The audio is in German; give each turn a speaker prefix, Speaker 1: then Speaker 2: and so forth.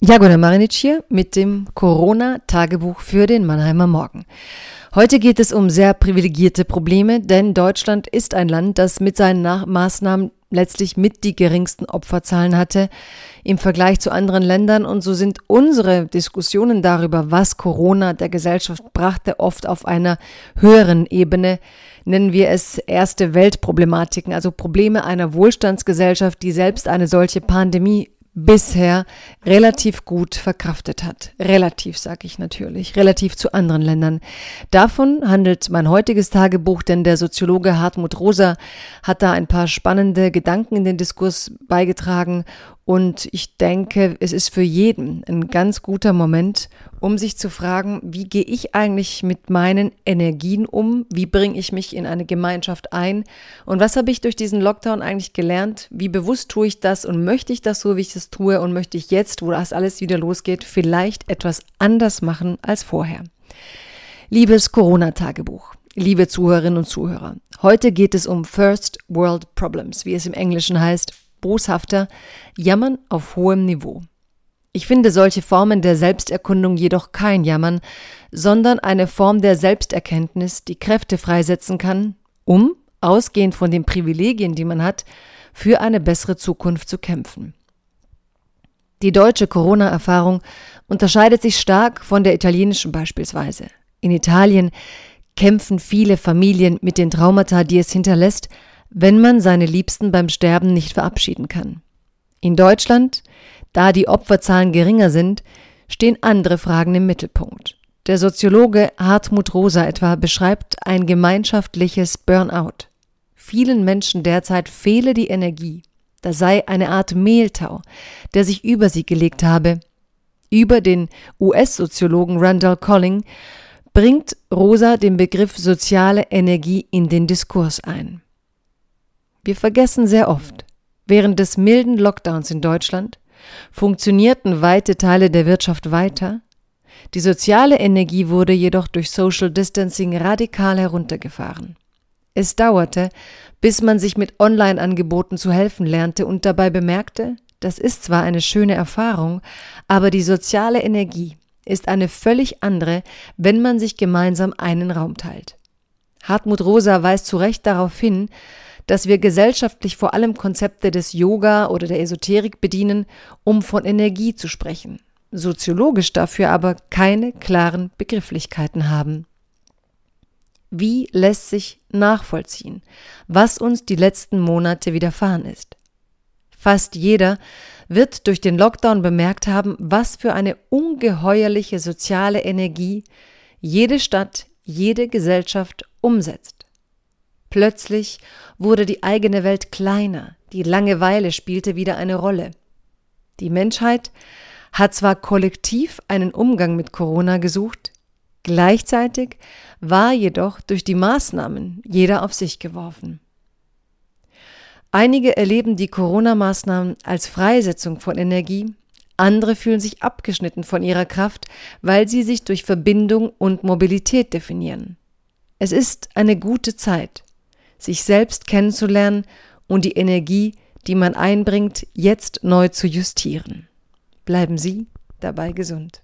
Speaker 1: Jagoda Marinic hier mit dem Corona-Tagebuch für den Mannheimer Morgen. Heute geht es um sehr privilegierte Probleme, denn Deutschland ist ein Land, das mit seinen Nach Maßnahmen letztlich mit die geringsten Opferzahlen hatte im Vergleich zu anderen Ländern. Und so sind unsere Diskussionen darüber, was Corona der Gesellschaft brachte, oft auf einer höheren Ebene. Nennen wir es erste Weltproblematiken, also Probleme einer Wohlstandsgesellschaft, die selbst eine solche Pandemie bisher relativ gut verkraftet hat. Relativ, sage ich natürlich, relativ zu anderen Ländern. Davon handelt mein heutiges Tagebuch, denn der Soziologe Hartmut Rosa hat da ein paar spannende Gedanken in den Diskurs beigetragen und ich denke, es ist für jeden ein ganz guter Moment, um sich zu fragen, wie gehe ich eigentlich mit meinen Energien um? Wie bringe ich mich in eine Gemeinschaft ein? Und was habe ich durch diesen Lockdown eigentlich gelernt? Wie bewusst tue ich das und möchte ich das so, wie ich das tue? Und möchte ich jetzt, wo das alles wieder losgeht, vielleicht etwas anders machen als vorher? Liebes Corona-Tagebuch. Liebe Zuhörerinnen und Zuhörer, heute geht es um First World Problems, wie es im Englischen heißt, boshafter Jammern auf hohem Niveau. Ich finde solche Formen der Selbsterkundung jedoch kein Jammern, sondern eine Form der Selbsterkenntnis, die Kräfte freisetzen kann, um, ausgehend von den Privilegien, die man hat, für eine bessere Zukunft zu kämpfen. Die deutsche Corona-Erfahrung unterscheidet sich stark von der italienischen beispielsweise. In Italien kämpfen viele Familien mit den Traumata, die es hinterlässt, wenn man seine Liebsten beim Sterben nicht verabschieden kann. In Deutschland, da die Opferzahlen geringer sind, stehen andere Fragen im Mittelpunkt. Der Soziologe Hartmut Rosa etwa beschreibt ein gemeinschaftliches Burnout. Vielen Menschen derzeit fehle die Energie. Da sei eine Art Mehltau, der sich über sie gelegt habe. Über den US-Soziologen Randall Colling bringt Rosa den Begriff soziale Energie in den Diskurs ein. Wir vergessen sehr oft, während des milden Lockdowns in Deutschland funktionierten weite Teile der Wirtschaft weiter, die soziale Energie wurde jedoch durch Social Distancing radikal heruntergefahren. Es dauerte, bis man sich mit Online-Angeboten zu helfen lernte und dabei bemerkte, das ist zwar eine schöne Erfahrung, aber die soziale Energie ist eine völlig andere, wenn man sich gemeinsam einen Raum teilt. Hartmut Rosa weist zu Recht darauf hin, dass wir gesellschaftlich vor allem Konzepte des Yoga oder der Esoterik bedienen, um von Energie zu sprechen, soziologisch dafür aber keine klaren Begrifflichkeiten haben. Wie lässt sich nachvollziehen, was uns die letzten Monate widerfahren ist? Fast jeder wird durch den Lockdown bemerkt haben, was für eine ungeheuerliche soziale Energie jede Stadt, jede Gesellschaft umsetzt. Plötzlich wurde die eigene Welt kleiner, die Langeweile spielte wieder eine Rolle. Die Menschheit hat zwar kollektiv einen Umgang mit Corona gesucht, gleichzeitig war jedoch durch die Maßnahmen jeder auf sich geworfen. Einige erleben die Corona-Maßnahmen als Freisetzung von Energie, andere fühlen sich abgeschnitten von ihrer Kraft, weil sie sich durch Verbindung und Mobilität definieren. Es ist eine gute Zeit, sich selbst kennenzulernen und die Energie, die man einbringt, jetzt neu zu justieren. Bleiben Sie dabei gesund.